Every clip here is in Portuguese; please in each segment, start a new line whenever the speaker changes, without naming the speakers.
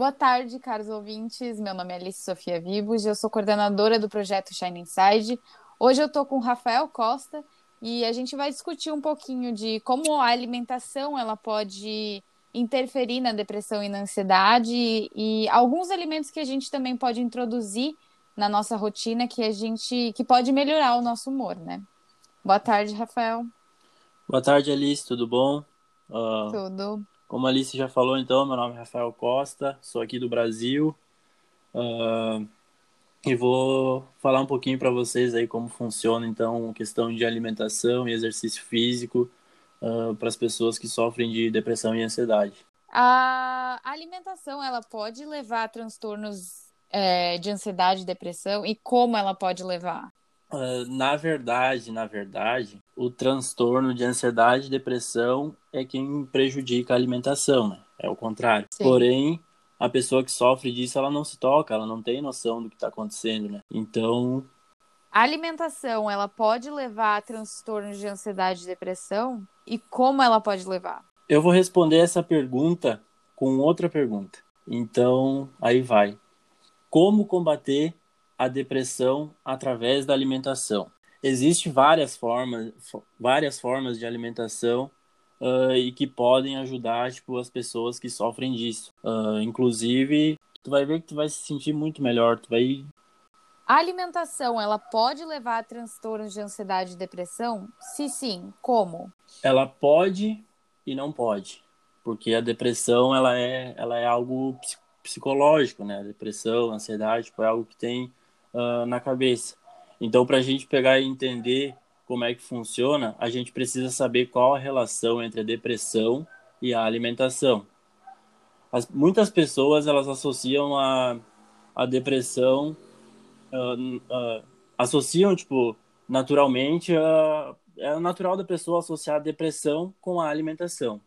Boa tarde, caros ouvintes. Meu nome é Alice Sofia Vivos, eu sou coordenadora do projeto Shine Inside. Hoje eu estou com o Rafael Costa e a gente vai discutir um pouquinho de como a alimentação ela pode interferir na depressão e na ansiedade e alguns alimentos que a gente também pode introduzir na nossa rotina que a gente que pode melhorar o nosso humor, né? Boa tarde, Rafael.
Boa tarde, Alice, tudo bom?
Uh, tudo.
Como a Alice já falou, então, meu nome é Rafael Costa, sou aqui do Brasil uh, e vou falar um pouquinho para vocês aí como funciona, então, a questão de alimentação e exercício físico uh, para as pessoas que sofrem de depressão e ansiedade.
A alimentação, ela pode levar a transtornos é, de ansiedade e depressão e como ela pode levar?
Uh, na verdade, na verdade, o transtorno de ansiedade e depressão é quem prejudica a alimentação, né? É o contrário. Sim. Porém, a pessoa que sofre disso, ela não se toca, ela não tem noção do que está acontecendo, né? Então...
A alimentação, ela pode levar a transtornos de ansiedade e depressão? E como ela pode levar?
Eu vou responder essa pergunta com outra pergunta. Então, aí vai. Como combater a depressão através da alimentação? Existem várias formas, várias formas de alimentação uh, e que podem ajudar tipo, as pessoas que sofrem disso. Uh, inclusive, tu vai ver que tu vai se sentir muito melhor, tu vai
a alimentação, ela pode levar a transtornos de ansiedade e depressão? Se sim, como?
Ela pode e não pode, porque a depressão ela é, ela é algo psicológico, né? A depressão, a ansiedade, tipo, é algo que tem uh, na cabeça. Então, para a gente pegar e entender como é que funciona, a gente precisa saber qual a relação entre a depressão e a alimentação. As, muitas pessoas elas associam a, a depressão, uh, uh, associam tipo naturalmente é natural da pessoa associar a depressão com a alimentação.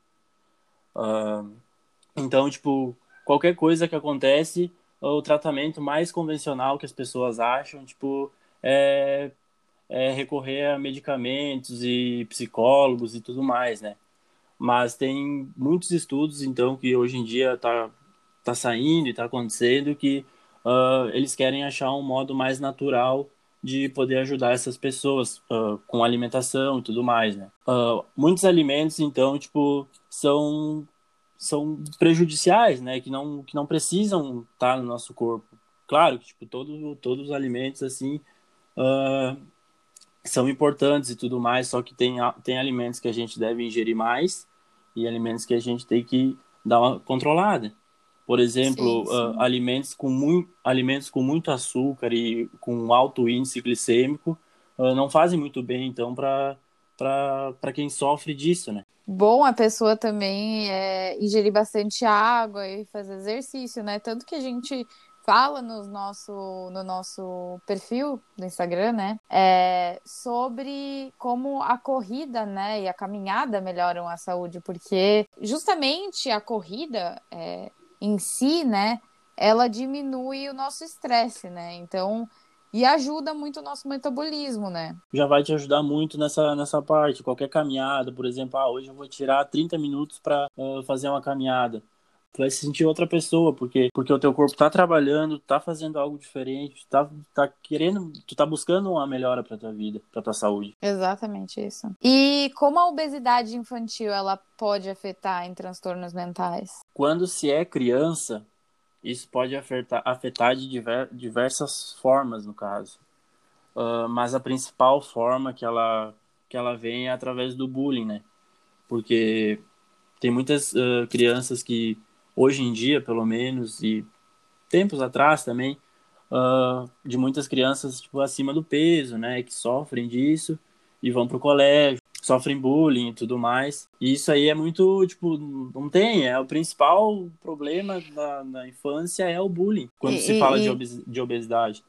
Então, tipo, qualquer coisa que acontece, o tratamento mais convencional que as pessoas acham, tipo, é, é recorrer a medicamentos e psicólogos e tudo mais, né? Mas tem muitos estudos, então, que hoje em dia tá, tá saindo e tá acontecendo que uh, eles querem achar um modo mais natural de poder ajudar essas pessoas uh, com alimentação e tudo mais, né? Uh, muitos alimentos, então, tipo, são são prejudiciais, né? Que não, que não precisam estar no nosso corpo. Claro que, tipo, todo, todos os alimentos, assim, uh, são importantes e tudo mais, só que tem, tem alimentos que a gente deve ingerir mais e alimentos que a gente tem que dar uma controlada. Por exemplo, sim, sim. Uh, alimentos, com muito, alimentos com muito açúcar e com alto índice glicêmico uh, não fazem muito bem, então, para para quem sofre disso, né?
Bom a pessoa também é, ingerir bastante água e fazer exercício, né? Tanto que a gente fala no nosso, no nosso perfil do Instagram, né? É, sobre como a corrida, né? E a caminhada melhoram a saúde, porque justamente a corrida é, em si, né? Ela diminui o nosso estresse, né? Então e ajuda muito o nosso metabolismo, né?
Já vai te ajudar muito nessa, nessa parte. Qualquer caminhada, por exemplo, ah, hoje eu vou tirar 30 minutos para uh, fazer uma caminhada. Tu vai se sentir outra pessoa, porque, porque o teu corpo tá trabalhando, tá fazendo algo diferente, tá, tá querendo, tu tá buscando uma melhora pra tua vida, pra tua saúde.
Exatamente isso. E como a obesidade infantil, ela pode afetar em transtornos mentais?
Quando se é criança, isso pode afetar, afetar de diver, diversas formas, no caso. Uh, mas a principal forma que ela, que ela vem é através do bullying, né? Porque tem muitas uh, crianças que, hoje em dia, pelo menos, e tempos atrás também, uh, de muitas crianças tipo, acima do peso, né? Que sofrem disso e vão para o colégio sofrem bullying e tudo mais. E isso aí é muito, tipo, não tem, é o principal problema da, da infância é o bullying, quando e, se fala e, de, de obesidade.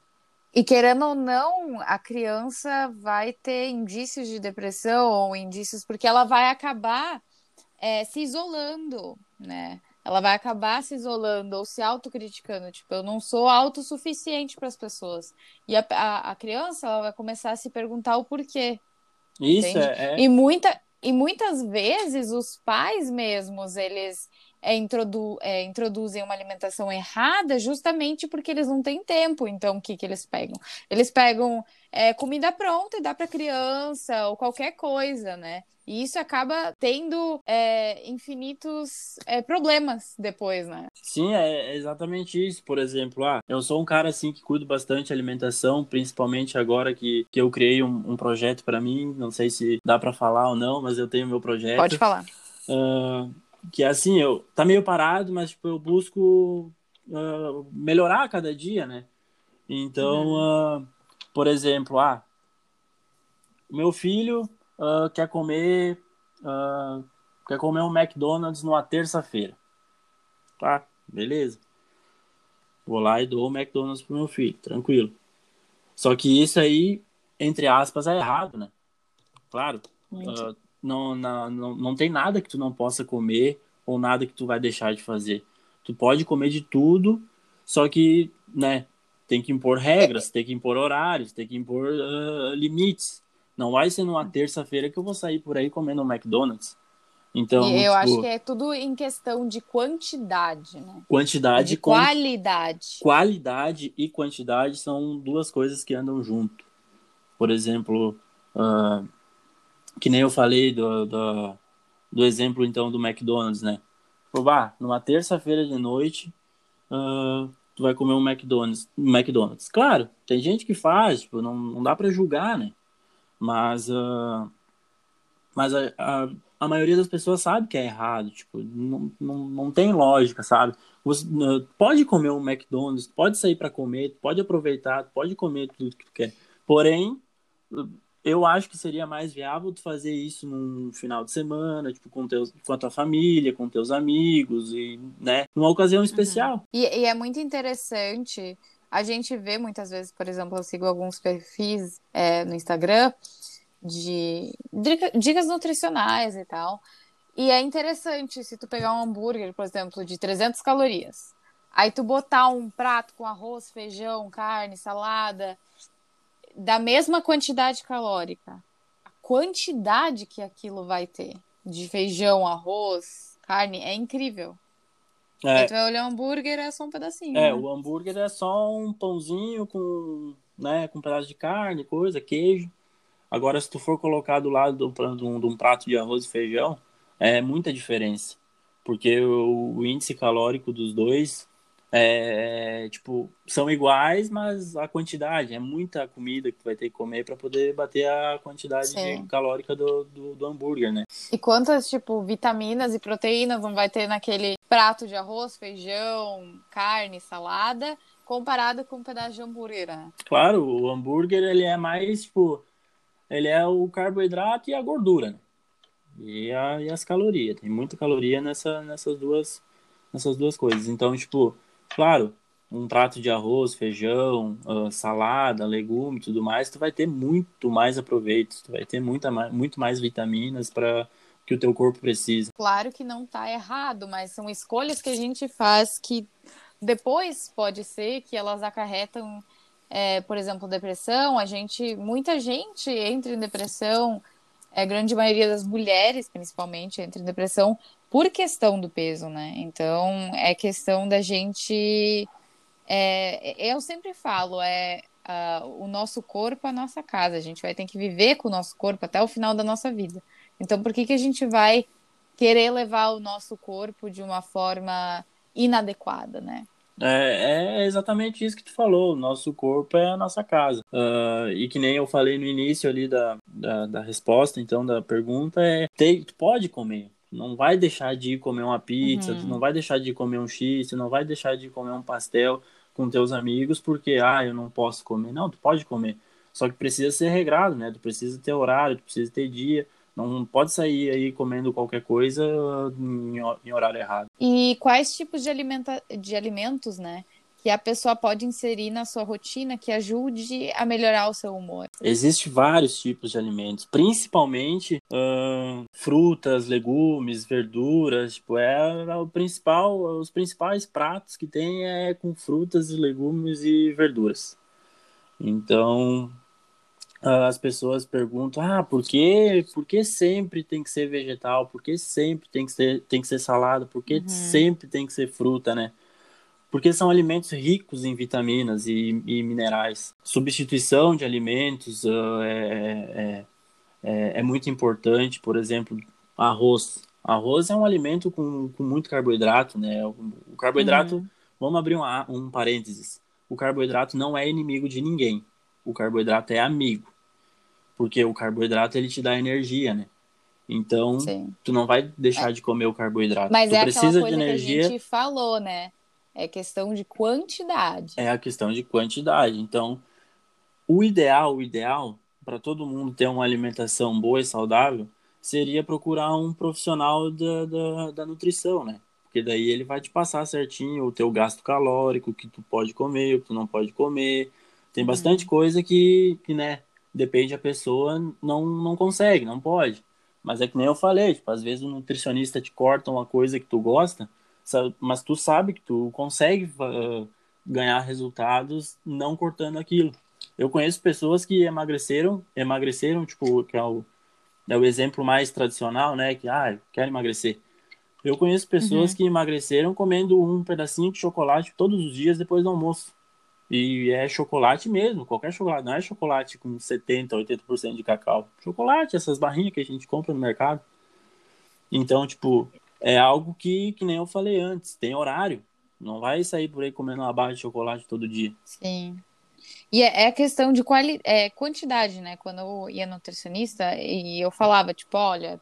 E querendo ou não, a criança vai ter indícios de depressão ou indícios, porque ela vai acabar é, se isolando, né? Ela vai acabar se isolando ou se autocriticando. Tipo, eu não sou autossuficiente para as pessoas. E a, a, a criança ela vai começar a se perguntar o porquê.
Isso é, é,
E, muita, e muitas vezes os pais mesmos, eles é, introdu é, introduzem uma alimentação errada justamente porque eles não têm tempo. Então, o que, que eles pegam? Eles pegam é, comida pronta e dá para criança ou qualquer coisa, né? E isso acaba tendo é, infinitos é, problemas depois, né?
Sim, é exatamente isso. Por exemplo, ah, eu sou um cara assim que cuido bastante de alimentação, principalmente agora que, que eu criei um, um projeto para mim. Não sei se dá para falar ou não, mas eu tenho meu projeto.
Pode falar.
Uh, que assim, eu tá meio parado, mas tipo, eu busco uh, melhorar a cada dia, né? Então, uh, por exemplo, ah, meu filho uh, quer comer quer comer um McDonald's numa terça-feira, tá? Beleza. Vou lá e dou o McDonald's pro meu filho, tranquilo. Só que isso aí, entre aspas, é errado, né? Claro. Uh, não, não, não, não tem nada que tu não possa comer ou nada que tu vai deixar de fazer. Tu pode comer de tudo, só que, né, tem que impor regras, tem que impor horários, tem que impor uh, limites. Não vai ser numa terça-feira que eu vou sair por aí comendo um McDonald's. Então,
e eu tipo, acho que é tudo em questão de quantidade, né?
Quantidade
de qualidade.
Qualidade e quantidade são duas coisas que andam junto. Por exemplo, uh, que nem eu falei do, do, do, exemplo então do McDonald's, né? Pô, numa terça-feira de noite, uh, tu vai comer um McDonald's, McDonald's. Claro, tem gente que faz, tipo, não, não dá para julgar, né? Mas, uh, mas a, a, a, maioria das pessoas sabe que é errado, tipo, não, não, não tem lógica, sabe? Você uh, pode comer um McDonald's, pode sair para comer, pode aproveitar, pode comer tudo que tu quer. Porém, eu acho que seria mais viável tu fazer isso num final de semana, tipo, com, teus, com a tua família, com teus amigos, e, né, numa ocasião uhum. especial. Uhum.
E, e, é muito interessante, a gente vê muitas vezes, por exemplo, eu sigo alguns perfis é, no Instagram de dicas nutricionais e tal, e é interessante se tu pegar um hambúrguer, por exemplo, de 300 calorias, aí tu botar um prato com arroz, feijão, carne, salada da mesma quantidade calórica, a quantidade que aquilo vai ter de feijão, arroz, carne é incrível. É. Vai olhar o hambúrguer, é só um pedacinho.
É, né? o hambúrguer é só um pãozinho com, né, com um pedaço de carne, coisa, queijo. Agora, se tu for colocar do lado de um, de um prato de arroz e feijão, é muita diferença. Porque o, o índice calórico dos dois é, tipo, são iguais, mas a quantidade é muita comida que vai ter que comer para poder bater a quantidade calórica do, do, do, hambúrguer, né?
E quantas, tipo, vitaminas e proteínas não vai ter naquele prato de arroz, feijão, carne, salada, comparado com um pedaço de hambúrguer, né?
Claro, o hambúrguer, ele é mais, tipo, ele é o carboidrato e a gordura, né? E, a, e as calorias. Tem muita caloria nessa, nessas duas nessas duas coisas. Então, tipo, Claro, um prato de arroz, feijão, uh, salada, legume, tudo mais, tu vai ter muito mais aproveito, tu vai ter muita, muito mais vitaminas para que o teu corpo precisa.
Claro que não está errado, mas são escolhas que a gente faz que depois pode ser que elas acarretam, é, por exemplo, depressão. A gente, muita gente entra em depressão, é, a grande maioria das mulheres, principalmente, entra em depressão por questão do peso, né? Então, é questão da gente. É, eu sempre falo, é uh, o nosso corpo, a nossa casa. A gente vai ter que viver com o nosso corpo até o final da nossa vida. Então, por que, que a gente vai querer levar o nosso corpo de uma forma inadequada, né?
É, é, exatamente isso que tu falou. Nosso corpo é a nossa casa. Uh, e que nem eu falei no início ali da, da, da resposta, então, da pergunta, é: tu pode comer não vai deixar de ir comer uma pizza, uhum. tu não vai deixar de comer um X, não vai deixar de comer um pastel com teus amigos porque, ah, eu não posso comer. Não, tu pode comer. Só que precisa ser regrado, né? Tu precisa ter horário, tu precisa ter dia. Não pode sair aí comendo qualquer coisa em horário errado.
E quais tipos de, alimenta de alimentos, né? Que a pessoa pode inserir na sua rotina que ajude a melhorar o seu humor?
Existem vários tipos de alimentos, principalmente frutas, legumes, verduras. Tipo, é, é o principal, os principais pratos que tem é com frutas, legumes e verduras. Então, as pessoas perguntam: ah, por que, por que sempre tem que ser vegetal? Por que sempre tem que ser, tem que ser salada? Por que uhum. sempre tem que ser fruta, né? Porque são alimentos ricos em vitaminas e, e minerais. Substituição de alimentos uh, é, é, é, muito importante. Por exemplo, arroz. Arroz é um alimento com, com muito carboidrato, né? O, o carboidrato, uhum. vamos abrir um, um parênteses. O carboidrato não é inimigo de ninguém. O carboidrato é amigo porque o carboidrato ele te dá energia, né? Então, Sim. tu não vai deixar é. de comer o carboidrato.
Mas
tu
é precisa aquela coisa de energia. que a gente falou, né? É questão de quantidade.
É a questão de quantidade. Então, o ideal, o ideal para todo mundo ter uma alimentação boa e saudável seria procurar um profissional da, da, da nutrição, né? Porque daí ele vai te passar certinho o teu gasto calórico, o que tu pode comer, o que tu não pode comer. Tem bastante uhum. coisa que, que, né, depende a pessoa, não, não consegue, não pode. Mas é que nem eu falei, tipo, às vezes o nutricionista te corta uma coisa que tu gosta, mas tu sabe que tu consegue uh, ganhar resultados não cortando aquilo. Eu conheço pessoas que emagreceram, emagreceram, tipo, que é o, é o exemplo mais tradicional, né? Que, ah, quero emagrecer. Eu conheço pessoas uhum. que emagreceram comendo um pedacinho de chocolate todos os dias depois do almoço. E é chocolate mesmo, qualquer chocolate, não é chocolate com 70, 80% de cacau. Chocolate, essas barrinhas que a gente compra no mercado. Então, tipo, é algo que, que nem eu falei antes, tem horário. Não vai sair por aí comendo uma barra de chocolate todo dia.
Sim. E é, é questão de quali é, quantidade, né? Quando eu ia nutricionista e eu falava, tipo, olha,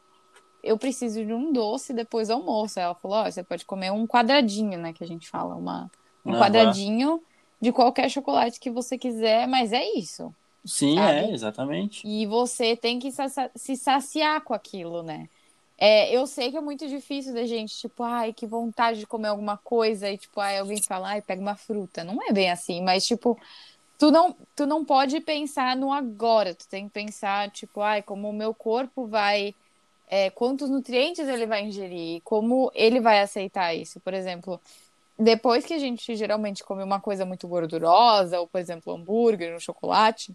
eu preciso de um doce depois do almoço. Ela falou, ó, você pode comer um quadradinho, né? Que a gente fala, uma, um uhum. quadradinho de qualquer chocolate que você quiser, mas é isso.
Sim, sabe? é, exatamente.
E você tem que se saciar com aquilo, né? É, eu sei que é muito difícil da gente, tipo, ai, que vontade de comer alguma coisa, e tipo, ai, alguém fala, ai, pega uma fruta. Não é bem assim, mas tipo, tu não, tu não pode pensar no agora, tu tem que pensar, tipo, ai, como o meu corpo vai. É, quantos nutrientes ele vai ingerir, como ele vai aceitar isso. Por exemplo, depois que a gente geralmente come uma coisa muito gordurosa, ou por exemplo, hambúrguer, um chocolate,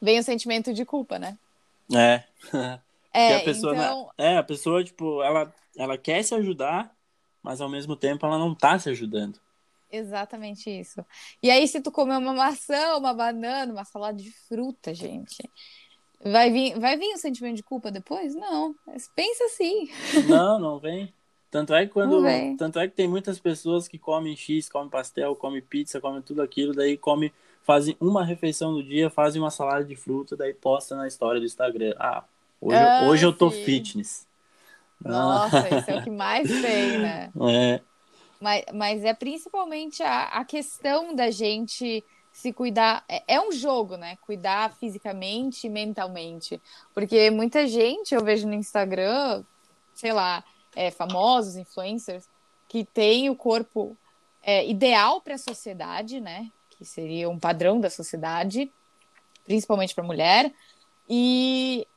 vem o sentimento de culpa, né?
É. é a pessoa, então... é, a pessoa, tipo, ela, ela quer se ajudar, mas ao mesmo tempo ela não tá se ajudando.
Exatamente isso. E aí, se tu comer uma maçã, uma banana, uma salada de fruta, gente, vai vir, vai vir o sentimento de culpa depois? Não. Pensa assim.
Não, não vem. Tanto é que quando. Tanto é que tem muitas pessoas que comem X, comem pastel, comem pizza, comem tudo aquilo, daí come, fazem uma refeição no dia, fazem uma salada de fruta, daí posta na história do Instagram. Ah, hoje, ah, hoje eu tô fitness.
Nossa, ah. isso é o que mais tem, né?
É.
Mas, mas é principalmente a, a questão da gente se cuidar. É, é, um jogo, né? Cuidar fisicamente e mentalmente. Porque muita gente eu vejo no Instagram, sei lá, é, famosos, influencers, que têm o corpo é, ideal para a sociedade, né? Que seria um padrão da sociedade, principalmente para mulher, e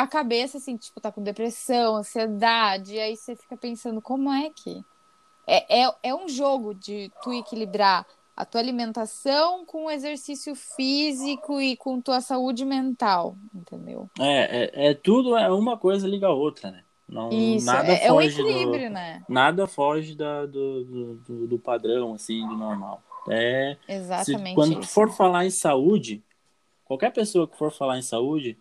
a cabeça, assim, tipo, tá com depressão, ansiedade, e aí você fica pensando, como é que. É, é, é um jogo de tu equilibrar a tua alimentação com o exercício físico e com tua saúde mental, entendeu?
É, é, é tudo, é uma coisa liga a outra, né? Não,
Isso, nada é, foge é um equilíbrio,
do,
né?
Nada foge da, do, do, do, padrão, assim, do normal. É,
Exatamente.
Se, quando
isso.
for falar em saúde, qualquer pessoa que for falar em saúde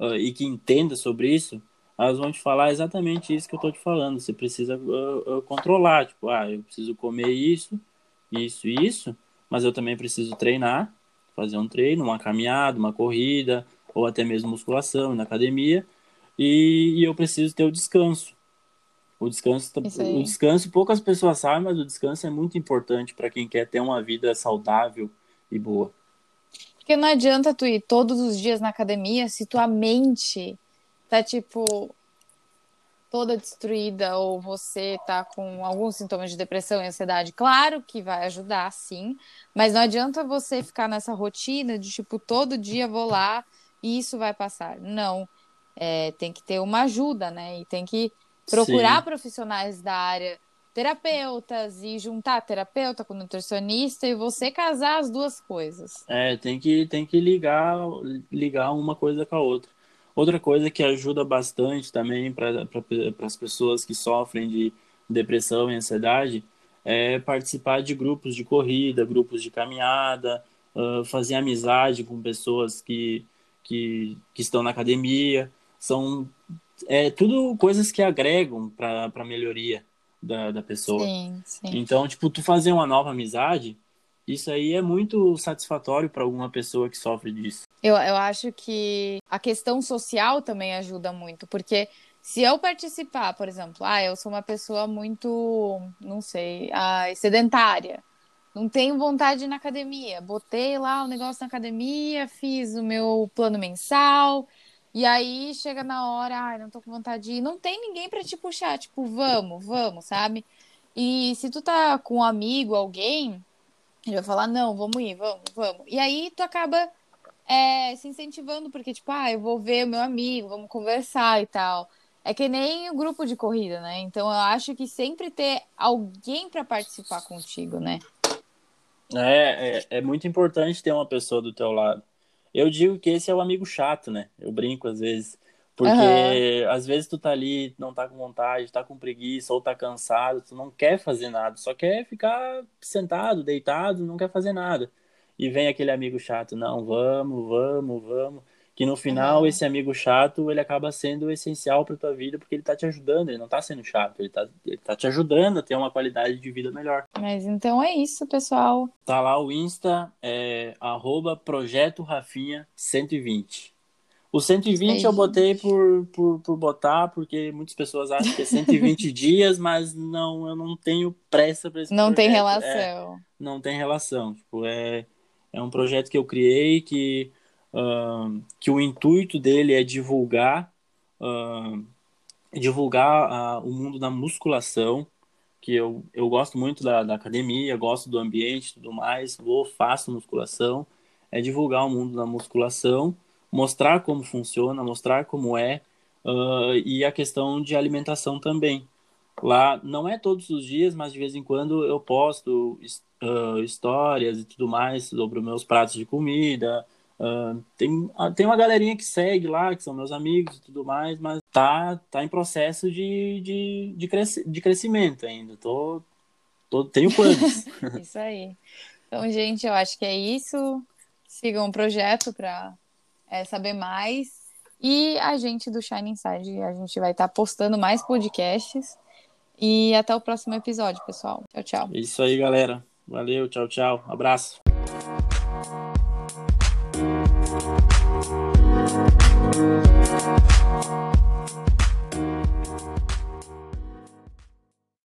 uh, e que entenda sobre isso, elas vão te falar exatamente isso que eu tô te falando. Você precisa uh, uh, controlar, tipo, ah, eu preciso comer isso, isso e isso, mas eu também preciso treinar, fazer um treino, uma caminhada, uma corrida, ou até mesmo musculação na academia, e, e eu preciso ter o descanso. O descanso, o descanso, poucas pessoas sabem, mas o descanso é muito importante para quem quer ter uma vida saudável e boa.
Porque não adianta tu ir todos os dias na academia se tua mente tá tipo toda destruída ou você tá com alguns sintomas de depressão e ansiedade. Claro que vai ajudar, sim, mas não adianta você ficar nessa rotina de tipo todo dia vou lá e isso vai passar. Não é, tem que ter uma ajuda, né? E tem que procurar Sim. profissionais da área terapeutas e juntar terapeuta com nutricionista e você casar as duas coisas.
É, tem que, tem que ligar, ligar uma coisa com a outra. Outra coisa que ajuda bastante também para as pessoas que sofrem de depressão e ansiedade é participar de grupos de corrida, grupos de caminhada, uh, fazer amizade com pessoas que, que, que estão na academia. São é, tudo coisas que agregam para a melhoria da, da pessoa.
Sim, sim.
Então, tipo, tu fazer uma nova amizade, isso aí é muito satisfatório para alguma pessoa que sofre disso.
Eu, eu acho que a questão social também ajuda muito, porque se eu participar, por exemplo, ah, eu sou uma pessoa muito, não sei, ah, sedentária, não tenho vontade de ir na academia, botei lá o negócio na academia, fiz o meu plano mensal, e aí chega na hora, ai, não tô com vontade de ir. Não tem ninguém para te puxar, tipo, vamos, vamos, sabe? E se tu tá com um amigo, alguém, ele vai falar, não, vamos ir, vamos, vamos. E aí tu acaba é, se incentivando, porque, tipo, ah, eu vou ver o meu amigo, vamos conversar e tal. É que nem o grupo de corrida, né? Então eu acho que sempre ter alguém para participar contigo, né?
É, é, é muito importante ter uma pessoa do teu lado. Eu digo que esse é o amigo chato, né? Eu brinco às vezes. Porque uhum. às vezes tu tá ali, não tá com vontade, tá com preguiça ou tá cansado, tu não quer fazer nada, só quer ficar sentado, deitado, não quer fazer nada. E vem aquele amigo chato, não, vamos, vamos, vamos que no final esse amigo chato ele acaba sendo essencial para tua vida porque ele tá te ajudando, ele não tá sendo chato, ele tá, ele tá te ajudando a ter uma qualidade de vida melhor.
Mas então é isso, pessoal.
Tá lá o Insta, é arroba projeto Rafinha 120. O 120 eu botei por, por, por botar, porque muitas pessoas acham que é 120 dias, mas não, eu não tenho pressa para esse
Não
projeto.
tem relação.
É, não tem relação. Tipo, é, é um projeto que eu criei que uh, que o intuito dele é divulgar uh, divulgar uh, o mundo da musculação, que eu, eu gosto muito da, da academia, gosto do ambiente tudo mais, vou, faço musculação, é divulgar o mundo da musculação, mostrar como funciona, mostrar como é, uh, e a questão de alimentação também. Lá não é todos os dias, mas de vez em quando eu posto uh, histórias e tudo mais sobre meus pratos de comida, Uh, tem, ah, tem uma galerinha que segue lá, que são meus amigos e tudo mais, mas tá, tá em processo de, de, de, cresci, de crescimento ainda. Tô, tô, tenho planos.
isso aí. Então, gente, eu acho que é isso. Sigam o projeto para é, saber mais. E a gente do Shine Inside, a gente vai estar tá postando mais podcasts. E até o próximo episódio, pessoal. Tchau, tchau.
Isso aí, galera. Valeu, tchau, tchau. Abraço. Thank you.